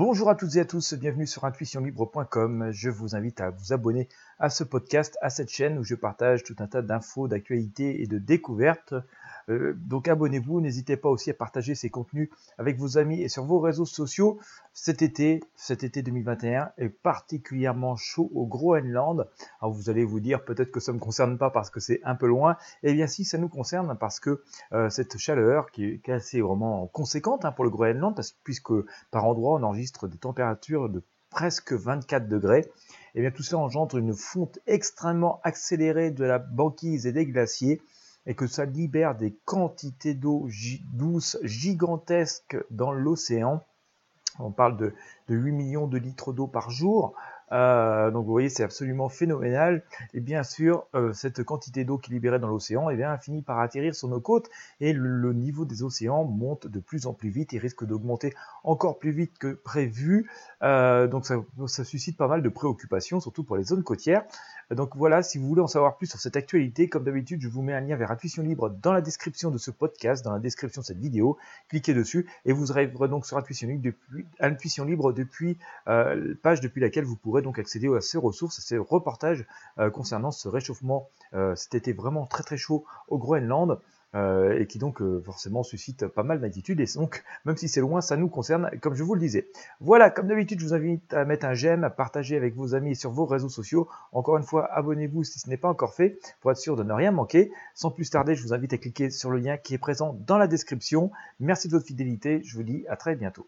Bonjour à toutes et à tous, bienvenue sur intuitionlibre.com. Je vous invite à vous abonner à ce podcast, à cette chaîne où je partage tout un tas d'infos, d'actualités et de découvertes donc abonnez-vous, n'hésitez pas aussi à partager ces contenus avec vos amis et sur vos réseaux sociaux. Cet été, cet été 2021 est particulièrement chaud au Groenland. Vous allez vous dire peut-être que ça ne me concerne pas parce que c'est un peu loin. Eh bien si, ça nous concerne parce que euh, cette chaleur qui est, assez vraiment conséquente hein, pour le Groenland, puisque par endroit on enregistre des températures de presque 24 degrés, eh bien tout ça engendre une fonte extrêmement accélérée de la banquise et des glaciers et que ça libère des quantités d'eau douce gigantesques dans l'océan. On parle de, 8 millions de litres d'eau par jour. Euh, donc vous voyez, c'est absolument phénoménal. Et bien sûr, euh, cette quantité d'eau qui est libérée dans l'océan, eh bien, finit par atterrir sur nos côtes et le, niveau des océans monte de plus en plus vite et risque d'augmenter encore plus vite que prévu. Euh, donc ça, ça, suscite pas mal de préoccupations, surtout pour les zones côtières. Donc voilà, si vous voulez en savoir plus sur cette actualité, comme d'habitude, je vous mets un lien vers Intuition Libre dans la description de ce podcast, dans la description de cette vidéo. Cliquez dessus et vous arriverez donc sur Intuition Libre depuis, depuis euh, page depuis laquelle vous pourrez donc accéder à ces ressources, à ces reportages euh, concernant ce réchauffement. Euh, cet été vraiment très très chaud au Groenland. Euh, et qui donc euh, forcément suscite pas mal d'inquiétudes. Et donc, même si c'est loin, ça nous concerne, comme je vous le disais. Voilà, comme d'habitude, je vous invite à mettre un j'aime, à partager avec vos amis sur vos réseaux sociaux. Encore une fois, abonnez-vous si ce n'est pas encore fait, pour être sûr de ne rien manquer. Sans plus tarder, je vous invite à cliquer sur le lien qui est présent dans la description. Merci de votre fidélité, je vous dis à très bientôt.